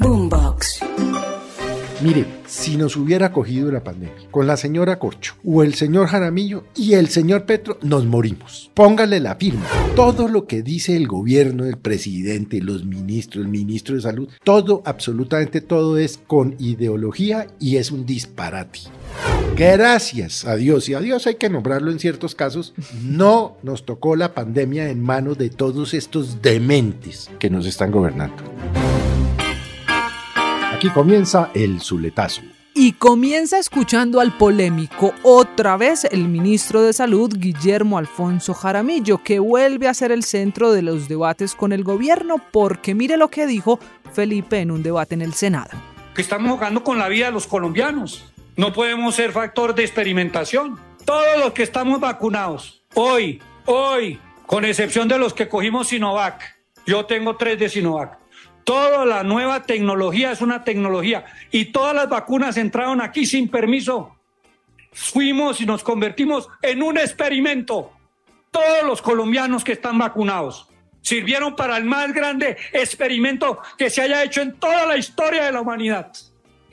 Boombox. Mire, si nos hubiera cogido la pandemia con la señora Corcho o el señor Jaramillo y el señor Petro, nos morimos. Póngale la firma. Todo lo que dice el gobierno, el presidente, los ministros, el ministro de salud, todo, absolutamente todo es con ideología y es un disparate. Gracias a Dios, y a Dios hay que nombrarlo en ciertos casos, no nos tocó la pandemia en manos de todos estos dementes que nos están gobernando. Aquí comienza el Zuletazo. Y comienza escuchando al polémico otra vez el ministro de Salud, Guillermo Alfonso Jaramillo, que vuelve a ser el centro de los debates con el gobierno, porque mire lo que dijo Felipe en un debate en el Senado. Que estamos jugando con la vida de los colombianos. No podemos ser factor de experimentación. Todos los que estamos vacunados, hoy, hoy, con excepción de los que cogimos Sinovac, yo tengo tres de Sinovac Toda la nueva tecnología es una tecnología y todas las vacunas entraron aquí sin permiso. Fuimos y nos convertimos en un experimento. Todos los colombianos que están vacunados sirvieron para el más grande experimento que se haya hecho en toda la historia de la humanidad.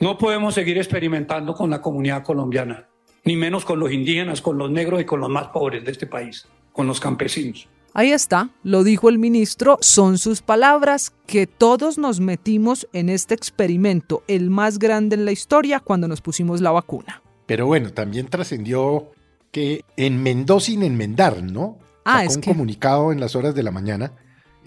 No podemos seguir experimentando con la comunidad colombiana, ni menos con los indígenas, con los negros y con los más pobres de este país, con los campesinos. Ahí está, lo dijo el ministro, son sus palabras, que todos nos metimos en este experimento, el más grande en la historia, cuando nos pusimos la vacuna. Pero bueno, también trascendió que enmendó sin enmendar, ¿no? Ah, es un que... comunicado en las horas de la mañana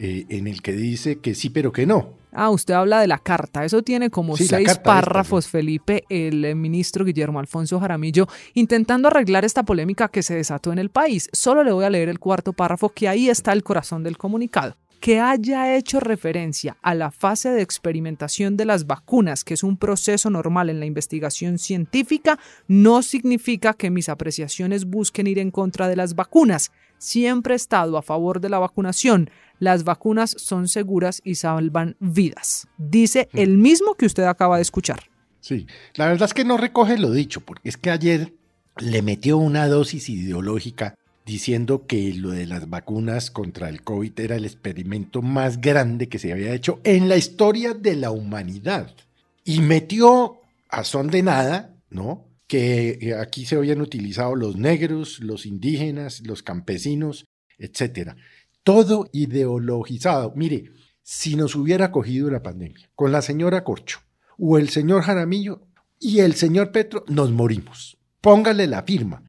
eh, en el que dice que sí, pero que no. Ah, usted habla de la carta. Eso tiene como Sí, seis párrafos, esta, sí. Felipe, el eh, ministro Guillermo Alfonso Jaramillo, intentando arreglar esta polémica que se desató en el país. Solo le voy a leer el cuarto párrafo, que ahí está el corazón del comunicado. Que haya hecho referencia a la fase de experimentación de las vacunas, que es un proceso normal en la investigación científica, no significa que mis apreciaciones busquen ir en contra de las vacunas. Siempre he estado a favor de la vacunación. Las vacunas son seguras y salvan vidas. Dice el mismo que usted acaba de escuchar. Sí, la verdad es que no recoge lo dicho, porque es que ayer le metió una dosis ideológica diciendo que lo de las vacunas contra el COVID era el experimento más grande que se había hecho en la historia de la humanidad. Y metió a son de nada, ¿no? Que eh, aquí se habían utilizado los negros, los indígenas, los campesinos, etcétera. Todo ideologizado. Mire, si nos hubiera cogido la pandemia con la señora Corcho o el señor Jaramillo y el señor Petro, nos morimos. Póngale la firma,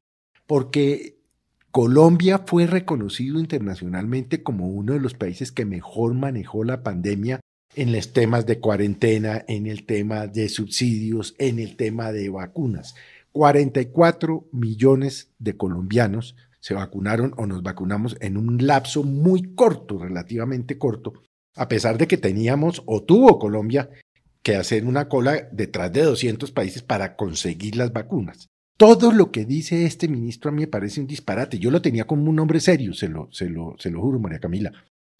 porque Colombia fue reconocido internacionalmente como uno de los países que mejor manejó la pandemia en los temas de cuarentena, en el tema de subsidios, en el tema de vacunas. 44 millones de colombianos se vacunaron o nos vacunamos en un lapso muy corto, relativamente corto, a pesar de que teníamos o tuvo Colombia que hacer una cola detrás de 200 países para conseguir las vacunas. Todo lo que dice este ministro a mí me parece un disparate. Yo lo tenía como un hombre serio, se lo, se lo, se lo juro, María Camila.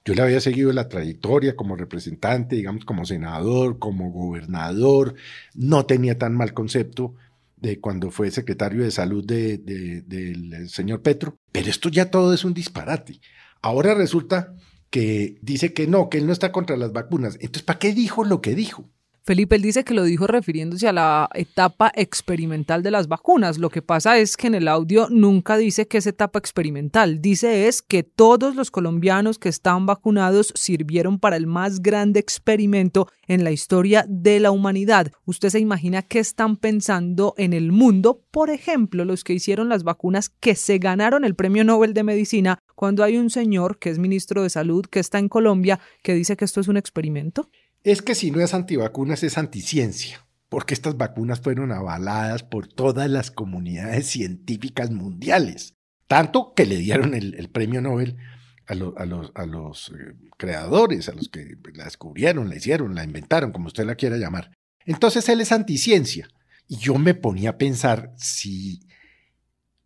Yo le había seguido la trayectoria como representante, digamos, como senador, como gobernador. No tenía tan mal concepto de cuando fue secretario de salud de, de, del señor Petro. Pero esto ya todo es un disparate. Ahora resulta que dice que no, que él no está contra las vacunas. Entonces, ¿para qué dijo lo que dijo? Felipe, él dice que lo dijo refiriéndose a la etapa experimental de las vacunas. Lo que pasa es que en el audio nunca dice que es etapa experimental. Dice es que todos los colombianos que están vacunados sirvieron para el más grande experimento en la historia de la humanidad. ¿Usted se imagina qué están pensando en el mundo? Por ejemplo, los que hicieron las vacunas que se ganaron el Premio Nobel de Medicina cuando hay un señor que es ministro de Salud que está en Colombia que dice que esto es un experimento. Es que si no es antivacunas, es anticiencia, porque estas vacunas fueron avaladas por todas las comunidades científicas mundiales, tanto que le dieron el, premio Nobel a los eh, creadores, a los que la descubrieron, la hicieron, la inventaron, como usted la quiera llamar. Entonces él es anticiencia. Y yo me ponía a pensar si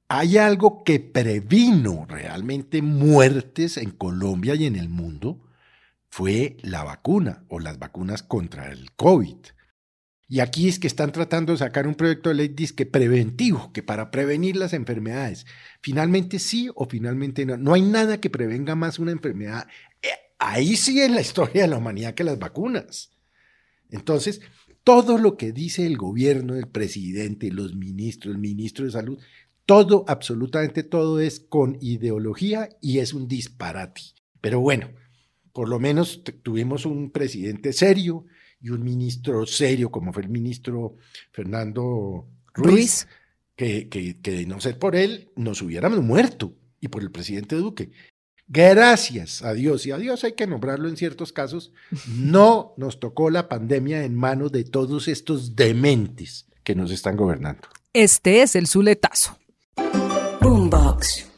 hay algo que previno realmente muertes en Colombia y en el mundo, fue la vacuna o las vacunas contra el COVID. Y aquí es que están tratando de sacar un proyecto de ley disque preventivo, que para prevenir las enfermedades. Finalmente sí o finalmente no. No hay nada que prevenga más una enfermedad. Eh, ahí sí en la historia de la humanidad que las vacunas. Entonces, todo lo que dice el gobierno, el presidente, los ministros, el ministro de salud, todo, absolutamente todo es con ideología y es un disparate. Pero bueno, por lo menos tuvimos un presidente serio y un ministro serio, como fue el ministro Fernando Ruiz, Que, que, que de no ser por él nos hubiéramos muerto y por el presidente Duque. Gracias a Dios, y a Dios hay que nombrarlo en ciertos casos, no nos tocó la pandemia en manos de todos estos dementes que nos están gobernando. Este es el Zuletazo. Boombox.